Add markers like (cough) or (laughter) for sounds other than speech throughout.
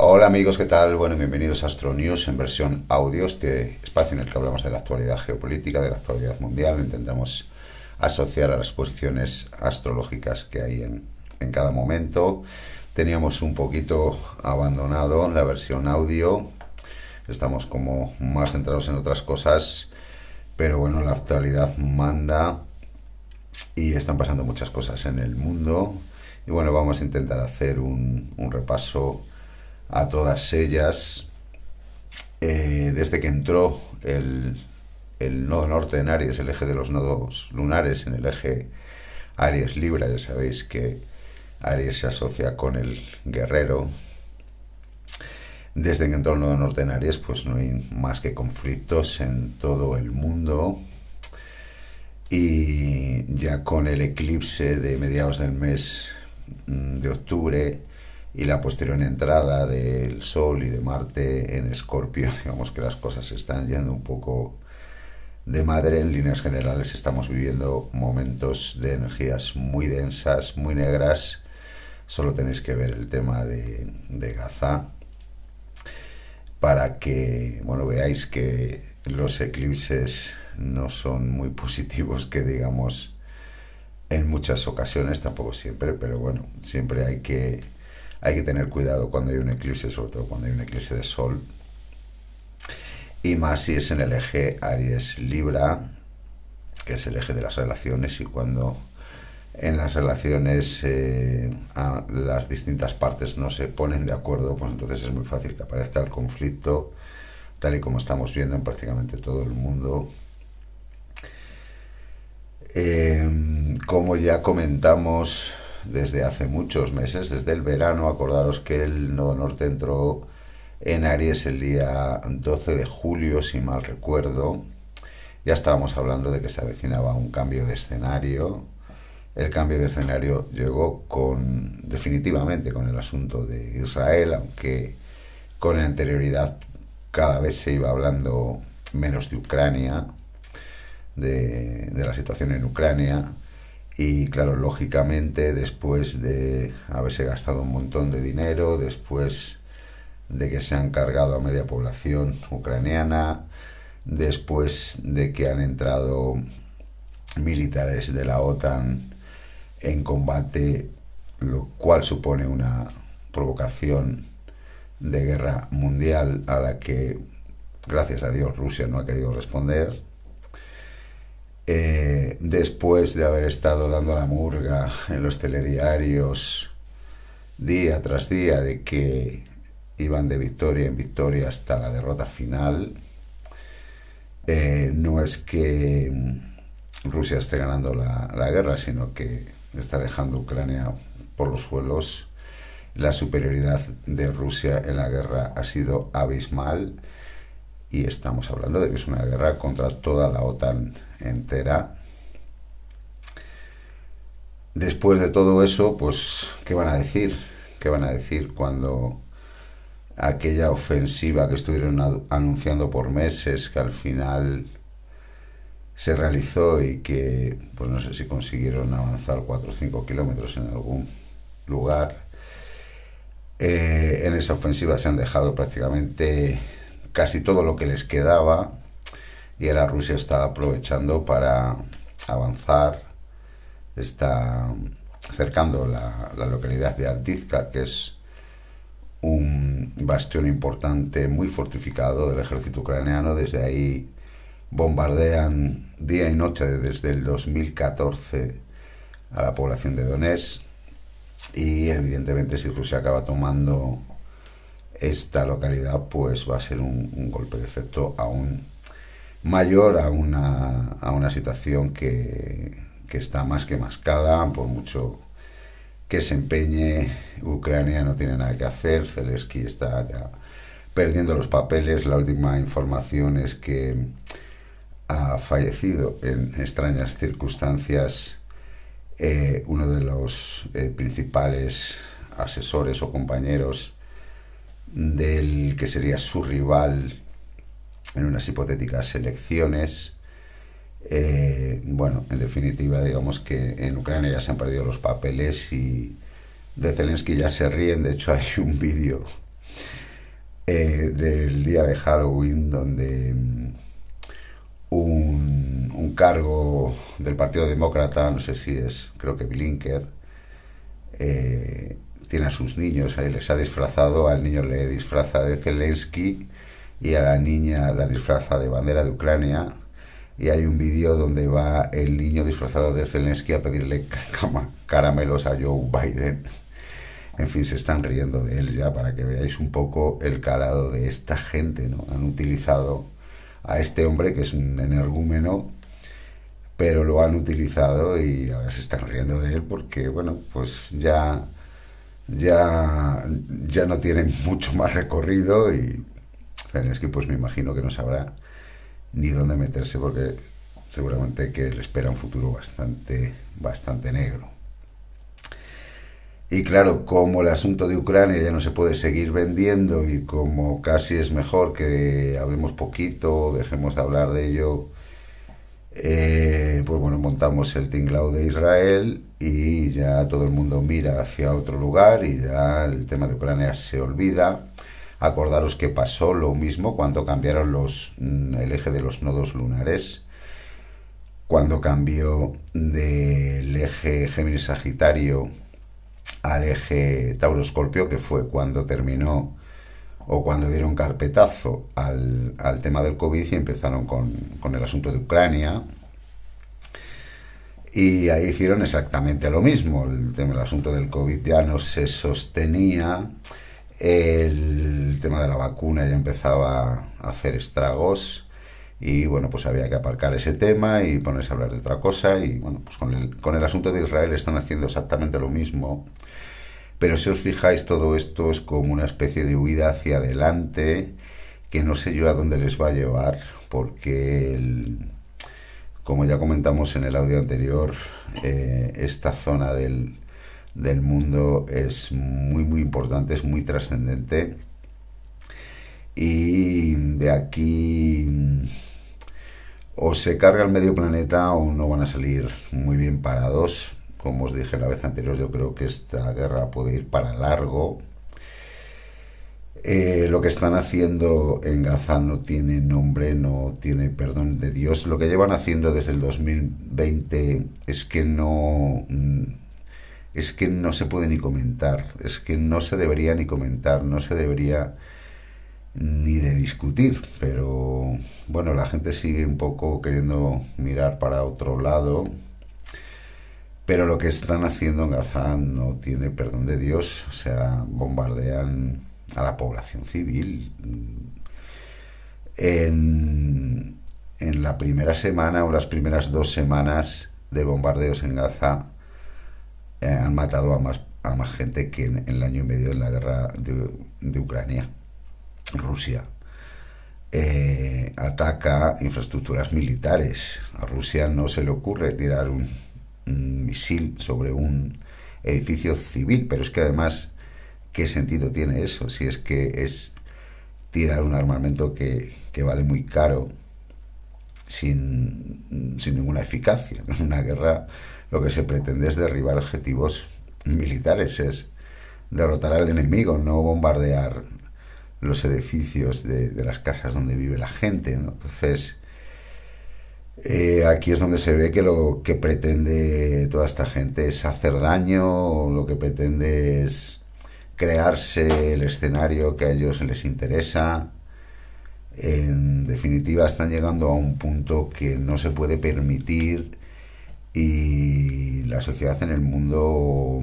Hola amigos, ¿qué tal? Bueno, bienvenidos a Astro News en versión audio, este espacio en el que hablamos de la actualidad geopolítica, de la actualidad mundial, intentamos asociar a las posiciones astrológicas que hay en, en cada momento. Teníamos un poquito abandonado la versión audio, estamos como más centrados en otras cosas, pero bueno, la actualidad manda y están pasando muchas cosas en el mundo. Y bueno, vamos a intentar hacer un, un repaso a todas ellas. Eh, desde que entró el, el, nodo norte en Aries, el eje de los nodos lunares en el eje Aries Libra, ya sabéis que Aries se asocia con el guerrero. Desde que entró el nodo norte en Aries, pues no hay más que conflictos en todo el mundo. Y ya con el eclipse de mediados del mes mm, de octubre, y la posterior entrada del Sol y de Marte en Escorpio, (laughs) digamos que las cosas están yendo un poco de madre. En líneas generales estamos viviendo momentos de energías muy densas, muy negras. Solo tenéis que ver el tema de, de Gaza para que bueno veáis que los eclipses no son muy positivos que digamos en muchas ocasiones tampoco siempre pero bueno siempre hay que hay que tener cuidado cuando hay un eclipse, sobre todo cuando hay un eclipse de sol. Y más si es en el eje Aries-Libra, que es el eje de las relaciones, y cuando en las relaciones eh, las distintas partes no se ponen de acuerdo, pues entonces es muy fácil que aparezca el conflicto, tal y como estamos viendo en prácticamente todo el mundo. Eh, como ya comentamos desde hace muchos meses, desde el verano. Acordaros que el nodo norte entró en Aries el día 12 de julio, si mal recuerdo. Ya estábamos hablando de que se avecinaba un cambio de escenario. El cambio de escenario llegó con definitivamente con el asunto de Israel, aunque con anterioridad cada vez se iba hablando menos de Ucrania, de, de la situación en Ucrania y claro, lógicamente, después de haberse gastado un montón de dinero, después de que se han cargado a media población ucraniana, después de que han entrado militares de la OTAN en combate, lo cual supone una provocación de guerra mundial a la que, gracias a Dios, Rusia no ha querido responder eh, después de haber estado dando la murga en los telediarios día tras día de que iban de victoria en victoria hasta la derrota final, eh, no es que Rusia esté ganando la, la guerra, sino que está dejando Ucrania por los suelos. La superioridad de Rusia en la guerra ha sido abismal y estamos hablando de que es una guerra contra toda la OTAN entera. Después de todo eso, pues, ¿qué van a decir? ¿Qué van a decir cuando aquella ofensiva que estuvieron anunciando por meses, que al final se realizó y que, pues no sé si consiguieron avanzar 4 o 5 kilómetros en algún lugar, eh, en esa ofensiva se han dejado prácticamente casi todo lo que les quedaba y ahora Rusia está aprovechando para avanzar, está acercando la, la localidad de Altizka, que es un bastión importante, muy fortificado del ejército ucraniano. Desde ahí bombardean día y noche desde el 2014 a la población de Donetsk y evidentemente si Rusia acaba tomando esta localidad pues va a ser un, golpe de efecto aún mayor a una, a una situación que, que está más que mascada, por mucho que se empeñe, Ucrania no tiene nada que hacer, Zelensky está ya perdiendo los papeles, la última información es que ha fallecido en extrañas circunstancias eh, uno de los eh, principales asesores o compañeros del que sería su rival en unas hipotéticas elecciones. Eh, bueno, en definitiva, digamos que en Ucrania ya se han perdido los papeles y de Zelensky ya se ríen. De hecho, (laughs) hay un vídeo eh, del día de Halloween, donde mm, un, cargo del Partido Demócrata, no sé si es, creo que Blinker, eh, tiene a sus niños, ahí les ha disfrazado, al niño le disfraza de Zelensky y a la niña la disfraza de bandera de Ucrania. Y hay un vídeo donde va el niño disfrazado de Zelensky a pedirle (laughs) caramelos a Joe Biden. En fin, se están riendo de él ya para que veáis un poco el calado de esta gente. ¿no? Han utilizado a este hombre que es un energúmeno, pero lo han utilizado y ahora se están riendo de él porque, bueno, pues ya, ya, ya no tienen mucho más recorrido y Zelensky pues me imagino que no sabrá ni dónde meterse porque seguramente que le espera un futuro bastante, bastante negro. Y claro, como el asunto de Ucrania ya no se puede seguir vendiendo y como casi es mejor que hablemos poquito, dejemos de hablar de ello, eh, pues bueno, montamos el tinglao de Israel y ya todo el mundo mira hacia otro lugar y ya el tema de Ucrania se olvida. Acordaros que pasó lo mismo cuando cambiaron los, mm, el eje de los nodos lunares, cuando cambió del eje Géminis-Sagitario al eje Tauro-Escorpio, que fue cuando terminó o cuando dieron carpetazo al, al tema del COVID y empezaron con, con, el asunto de Ucrania. Y ahí hicieron exactamente lo mismo. El, tema, el asunto del COVID ya no se sostenía el tema de la vacuna ya empezaba a hacer estragos y bueno, pues había que aparcar ese tema y ponerse a hablar de otra cosa y bueno, pues con el, con el asunto de Israel están haciendo exactamente lo mismo. Pero si os fijáis, todo esto es como una especie de huida hacia adelante que no sé yo a dónde les va a llevar porque como ya comentamos en el audio anterior, eh, esta zona del, del mundo es muy muy importante, es muy trascendente y de aquí o se carga el medio planeta o no van a salir muy bien parados. Como os dije la vez anterior, yo creo que esta guerra puede ir para largo. Eh, lo que están haciendo en Gaza no tiene nombre, no tiene perdón de Dios. Lo que llevan haciendo desde el 2020 es que no mm, es que no se puede ni comentar, es que no se debería ni comentar, no se debería ni de discutir, pero bueno, la gente sigue un poco queriendo mirar para otro lado, pero lo que están haciendo en Gaza no tiene perdón de Dios, o sea, bombardean a la población civil. En, en la primera semana o las primeras dos semanas de bombardeos en Gaza, eh, han matado a más, a más gente que en, el año y medio en la guerra de, Ucrania. Rusia eh, ataca infraestructuras militares. A Rusia no se le ocurre tirar un, misil sobre un edificio civil, pero es que además, ¿qué sentido tiene eso? Si es que es tirar un armamento que, que vale muy caro sin, sin ninguna eficacia. (laughs) Una guerra lo que se pretende es derribar objetivos militares, es derrotar al enemigo, no bombardear los edificios de, las casas donde vive la gente. Entonces, eh, aquí es donde se ve que lo que pretende toda esta gente es hacer daño, lo que pretende es crearse el escenario que a ellos les interesa. En definitiva, están llegando a un punto que no se puede permitir y la sociedad en el mundo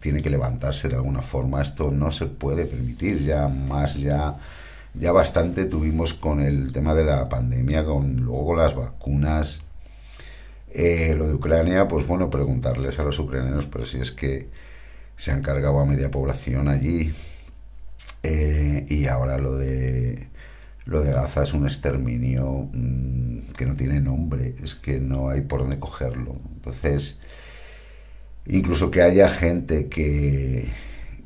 tiene que levantarse de alguna forma. Esto no se puede permitir, ya más, ya, ya bastante tuvimos con el tema de la pandemia, con luego las vacunas. Eh, lo de Ucrania, pues bueno, preguntarles a los ucranianos, pero si es que se han cargado a media población allí. Eh, y ahora lo de lo de Gaza es un exterminio mm, que no tiene nombre, es que no hay por dónde cogerlo. Entonces, incluso que haya gente que,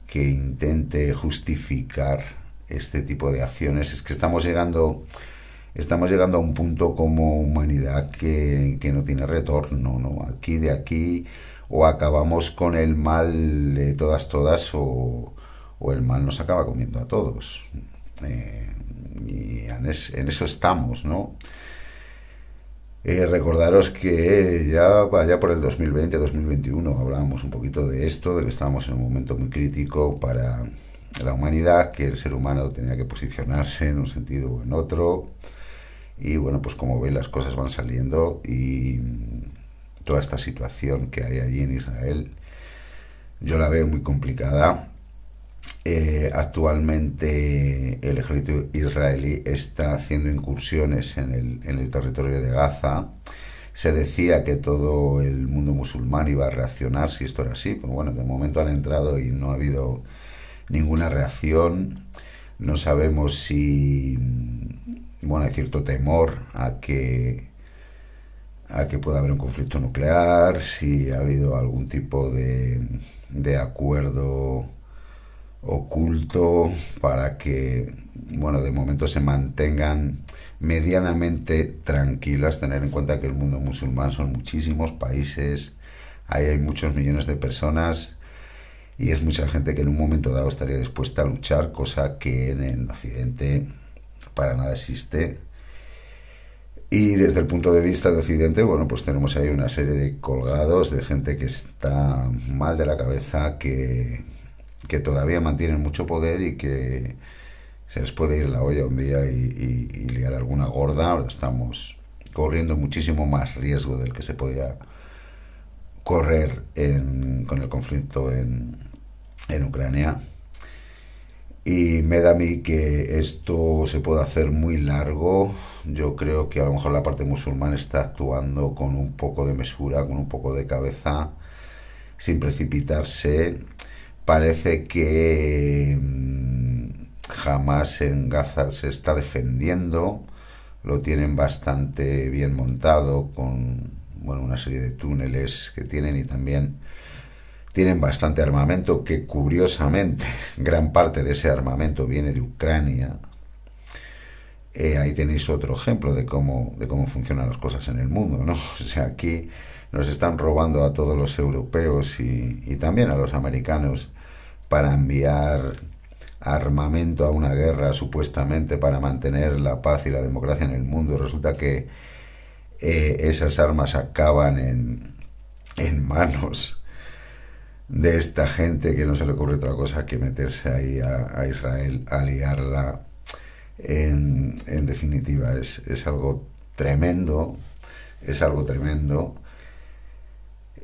que intente justificar este tipo de acciones, es que estamos llegando, estamos llegando a un punto como humanidad que, que no tiene retorno, ¿no? Aquí de aquí o acabamos con el mal de todas, todas, o, o el mal nos acaba comiendo a todos. Eh, y en, eso estamos, ¿no? Eh, recordaros que ya vaya por el 2020-2021 hablábamos un poquito de esto, de que estábamos en un momento muy crítico para la humanidad, que el ser humano tenía que posicionarse en un sentido o en otro. Y bueno, pues como veis las cosas van saliendo y toda esta situación que hay allí en Israel, yo la veo muy complicada. Eh, actualmente el ejército israelí está haciendo incursiones en el, en el territorio de Gaza. Se decía que todo el mundo musulmán iba a reaccionar si esto era así, pero bueno, de momento han entrado y no ha habido ninguna reacción. No sabemos si, bueno, hay cierto temor a que a que pueda haber un conflicto nuclear, si ha habido algún tipo de, de acuerdo oculto para que, bueno, de momento se mantengan medianamente tranquilas, tener en cuenta que el mundo musulmán son muchísimos países, ahí hay muchos millones de personas y es mucha gente que en un momento dado estaría dispuesta a luchar, cosa que en el Occidente para nada existe. Y desde el punto de vista de Occidente, bueno, pues tenemos ahí una serie de colgados, de gente que está mal de la cabeza, que, que todavía mantienen mucho poder y que se les puede ir la olla un día y, y liar alguna gorda. Ahora estamos corriendo muchísimo más riesgo del que se podía correr con el conflicto en, en Ucrania. Y me da a mí que esto se puede hacer muy largo. Yo creo que a lo mejor la parte musulmana está actuando con un poco de mesura, con un poco de cabeza, sin precipitarse. Parece que mm, jamás en Gaza se está defendiendo. Lo tienen bastante bien montado con bueno, una serie de túneles que tienen y también tienen bastante armamento, que curiosamente (laughs) gran parte de ese armamento viene de Ucrania. Eh, ahí tenéis otro ejemplo de cómo, de cómo funcionan las cosas en el mundo, ¿no? (laughs) O sea, aquí nos están robando a todos los europeos y, también a los americanos para enviar armamento a una guerra supuestamente para mantener la paz y la democracia en el mundo. Resulta que eh, esas armas acaban en, en manos de esta gente que no se le ocurre otra cosa que meterse ahí a, Israel, a liarla. En, en definitiva, es, es, algo tremendo, es algo tremendo.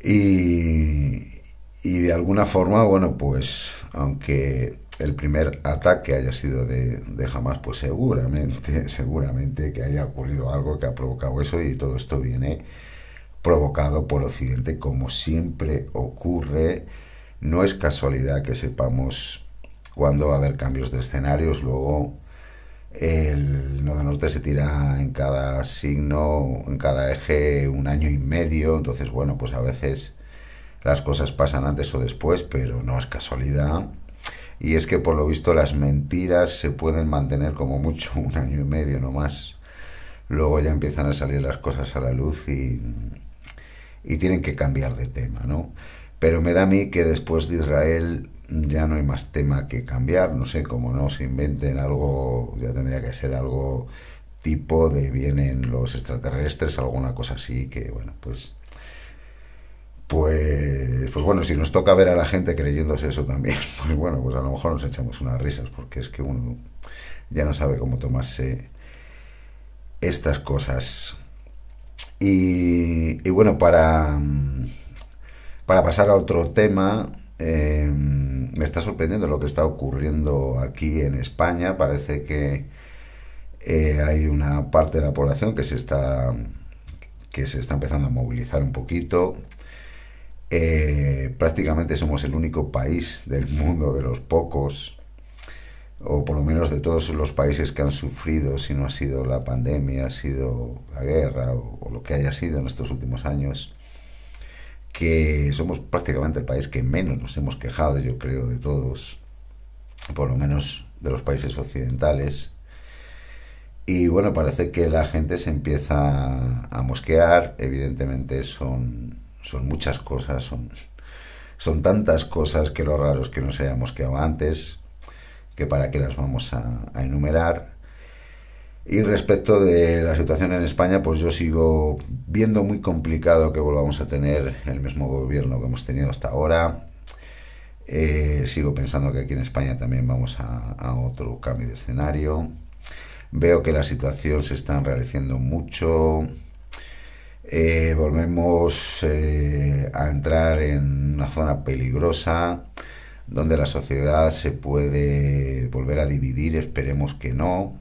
Y, y de alguna forma, bueno, pues aunque el primer ataque haya sido de, de Hamas, pues seguramente, (laughs) seguramente que haya ocurrido algo que ha provocado eso y todo esto viene provocado por Occidente, como siempre ocurre. No es casualidad que sepamos cuándo va a haber cambios de escenarios. Luego el Nodo Norte se tira en cada signo, en cada eje, un año y medio. Entonces, bueno, pues a veces las cosas pasan antes o después, pero no es casualidad. Y es que por lo visto las mentiras se pueden mantener como mucho (laughs) un año y medio no más. Luego ya empiezan a salir las cosas a la luz y, y tienen que cambiar de tema, ¿no? Pero me da a mí que después de Israel ya no hay más tema que cambiar, no sé, como no se inventen algo, ya tendría que ser algo tipo de vienen los extraterrestres, alguna cosa así, que bueno, pues pues, pues bueno, si nos toca ver a la gente creyéndose eso también, (laughs) pues bueno, pues a lo mejor nos echamos unas risas, porque es que uno ya no sabe cómo tomarse estas cosas. Y, bueno, para, para pasar a otro tema, em, me está sorprendiendo lo que está ocurriendo aquí en España. Parece que eh, hay una parte de la población que se está que se está empezando a movilizar un poquito. Eh, prácticamente somos el único país del mundo, de los pocos, o por lo menos de todos los países que han sufrido, si no ha sido la pandemia, ha sido la guerra o, lo que haya sido en estos últimos años, que somos prácticamente el país que menos nos hemos quejado, yo creo, de todos, por lo menos de los países occidentales. Y bueno, parece que la gente se empieza a mosquear, evidentemente son son muchas cosas, son, son tantas cosas que lo raro es que no se haya mosqueado antes. Que para qué las vamos a, enumerar. Y respecto de la situación en España, pues yo sigo viendo muy complicado que volvamos a tener el mismo gobierno que hemos tenido hasta ahora. Eh, sigo pensando que aquí en España también vamos a, a, otro cambio de escenario. Veo que la situación se está enrareciendo mucho. Eh, volvemos eh, a entrar en una zona peligrosa donde la sociedad se puede volver a dividir, esperemos que no,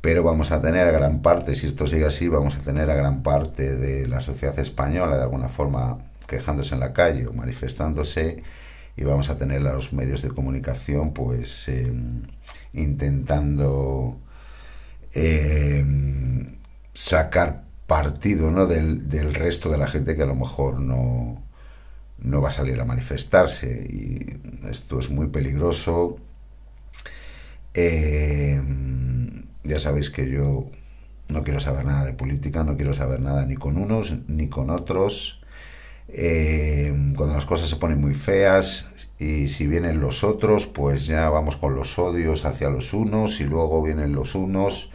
pero vamos a tener a gran parte, si esto sigue así, vamos a tener a gran parte de la sociedad española de alguna forma quejándose en la calle o manifestándose y vamos a tener a los medios de comunicación pues eh, intentando eh, sacar partido ¿no? del, del, resto de la gente que a lo mejor no, no va a salir a manifestarse y esto es muy peligroso. Eh, ya sabéis que yo no quiero saber nada de política, no quiero saber nada ni con unos ni con otros. Eh, cuando las cosas se ponen muy feas y si vienen los otros, pues ya vamos con los odios hacia los unos y luego vienen los unos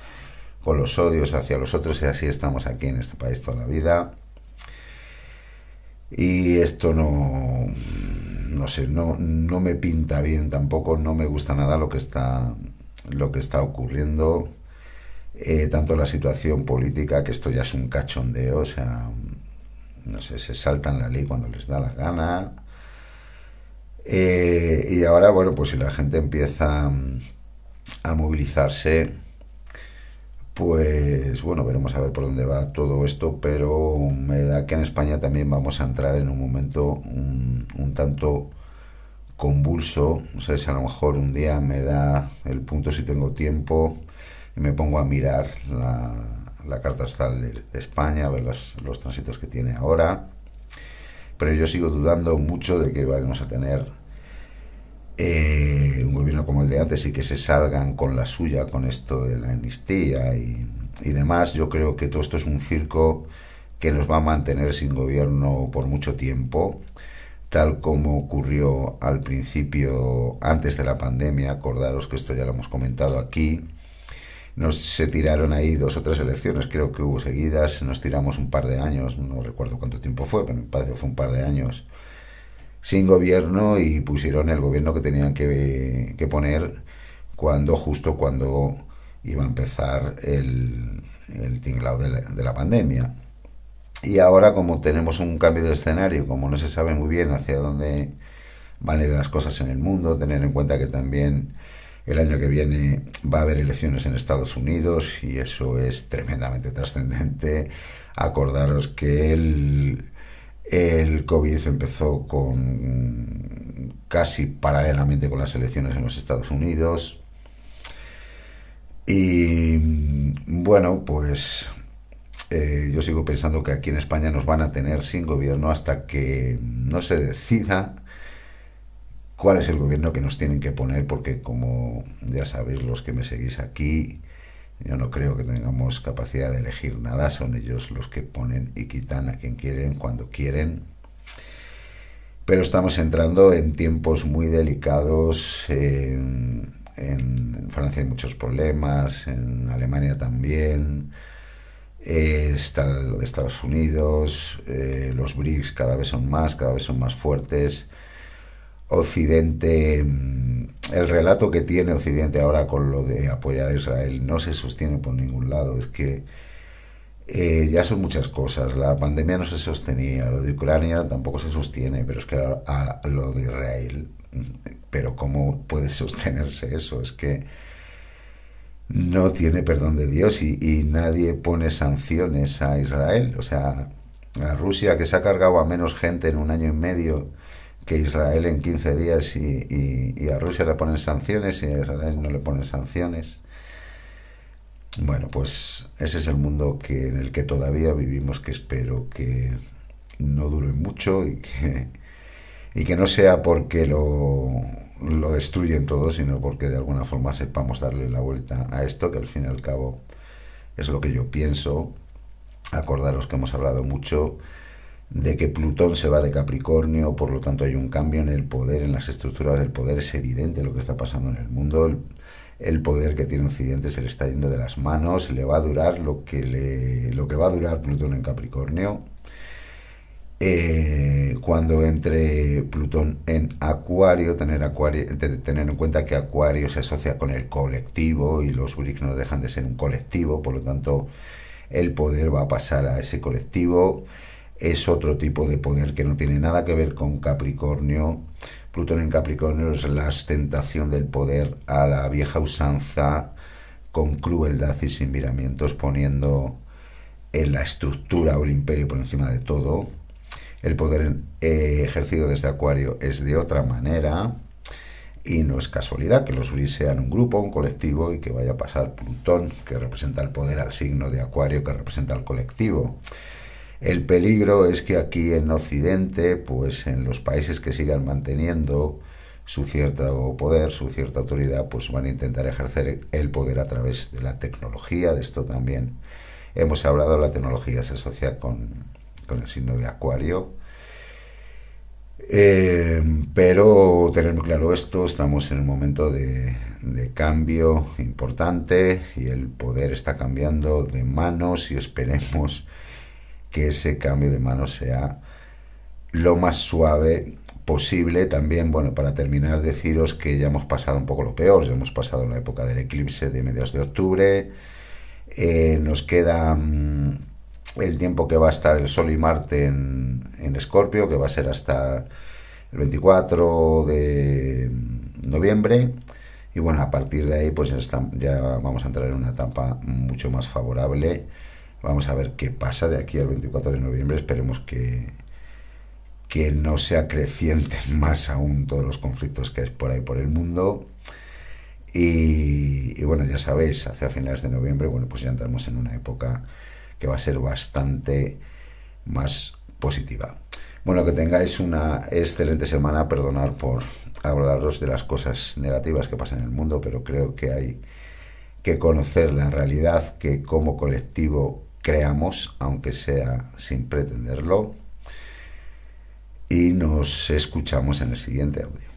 con los odios hacia los otros y así estamos aquí en este país toda la vida. Y esto no, no sé, no, no me pinta bien tampoco, no me gusta nada lo que está, lo que está ocurriendo. Eh, tanto la situación política, que esto ya es un cachondeo, o sea, no sé, se saltan la ley cuando les da la gana. Eh, y ahora, bueno, pues si la gente empieza a movilizarse, pues bueno, veremos a ver por dónde va todo esto, pero me da que en España también vamos a entrar en un momento un, tanto convulso. No sé si a lo mejor un día me da el punto si tengo tiempo y me pongo a mirar la, carta astral de, España, a ver los, los tránsitos que tiene ahora. Pero yo sigo dudando mucho de que vamos a tener eh, un gobierno como el de antes y que se salgan con la suya con esto de la amnistía y, y, demás, yo creo que todo esto es un circo que nos va a mantener sin gobierno por mucho tiempo, tal como ocurrió al principio, antes de la pandemia, acordaros que esto ya lo hemos comentado aquí, nos se tiraron ahí dos o tres elecciones, creo que hubo seguidas, nos tiramos un par de años, no recuerdo cuánto tiempo fue, pero me parece que fue un par de años, sin gobierno y pusieron el gobierno que tenían que, que poner cuando justo cuando iba a empezar el, el tinglado de la, de la pandemia. Y ahora como tenemos un cambio de escenario, como no se sabe muy bien hacia dónde van a ir las cosas en el mundo, tener en cuenta que también el año que viene va a haber elecciones en Estados Unidos y eso es tremendamente trascendente. Acordaros que el, el COVID empezó con casi paralelamente con las elecciones en los Estados Unidos. Y bueno, pues eh, yo sigo pensando que aquí en España nos van a tener sin gobierno hasta que no se decida cuál es el gobierno que nos tienen que poner, porque como ya sabéis los que me seguís aquí, yo no creo que tengamos capacidad de elegir nada, son ellos los que ponen y quitan a quien quieren, cuando quieren. Pero estamos entrando en tiempos muy delicados. En, Francia hay muchos problemas, en Alemania también. Eh, está lo de Estados Unidos, eh, los BRICS cada vez son más, cada vez son más fuertes. Occidente, mm, el relato que tiene Occidente ahora con lo de apoyar a Israel no se sostiene por ningún lado. Es que eh, ya son muchas cosas. La pandemia no se sostenía, lo de Ucrania tampoco se sostiene, pero es que a, lo de Israel, pero ¿cómo puede sostenerse eso? Es que no tiene perdón de Dios y, y nadie pone sanciones a Israel. O sea, a Rusia que se ha cargado a menos gente en un año y medio que Israel en 15 días y, y, a Rusia le ponen sanciones y a Israel no le ponen sanciones. Bueno, pues ese es el mundo que, en el que todavía vivimos, que espero que no dure mucho y que, y que no sea porque lo, lo destruyen todo, sino porque de alguna forma sepamos darle la vuelta a esto, que al fin y al cabo es lo que yo pienso. Acordaros que hemos hablado mucho de que Plutón se va de Capricornio, por lo tanto hay un cambio en el poder, en las estructuras del poder, es evidente lo que está pasando en el mundo, el, poder que tiene Occidente se le está yendo de las manos, le va a durar lo que, le, lo que va a durar Plutón en Capricornio. Eh, cuando entre Plutón en Acuario tener, Acuario, tener en cuenta que Acuario se asocia con el colectivo y los BRICS no dejan de ser un colectivo, por lo tanto el poder va a pasar a ese colectivo es otro tipo de poder que no tiene nada que ver con Capricornio. Plutón en Capricornio es la ostentación del poder a la vieja usanza, con crueldad y sin miramientos, poniendo en la estructura o el imperio por encima de todo. El poder eh, ejercido desde Acuario es de otra manera y no es casualidad que los Bris sean un grupo, un colectivo y que vaya a pasar Plutón, que representa el poder al signo de Acuario, que representa el colectivo. El peligro es que aquí en Occidente, pues en los países que sigan manteniendo su cierto poder, su cierta autoridad, pues van a intentar ejercer el poder a través de la tecnología. De esto también hemos hablado, la tecnología se asocia con, el signo de Acuario. Eh, pero tener muy claro esto, estamos en un momento de, de, cambio importante y el poder está cambiando de manos y esperemos que ese cambio de mano sea lo más suave posible. También, bueno, para terminar, deciros que ya hemos pasado un poco lo peor, ya hemos pasado la época del eclipse de mediados de octubre, eh, nos queda mm, el tiempo que va a estar el Sol y Marte en, Escorpio, que va a ser hasta el 24 de noviembre. Y bueno, a partir de ahí pues ya, ya vamos a entrar en una etapa mucho más favorable Vamos a ver qué pasa de aquí al 24 de noviembre. Esperemos que, que no se acrecienten (laughs) más aún todos los conflictos que hay por ahí por el mundo. Y, bueno, ya sabéis, hacia finales de noviembre, bueno, pues ya entramos en una época que va a ser bastante más positiva. Bueno, que tengáis una excelente semana, perdonar por hablaros de las cosas negativas que pasan en el mundo, pero creo que hay que conocer la realidad que como colectivo creamos, aunque sea sin pretenderlo, y nos escuchamos en el siguiente audio.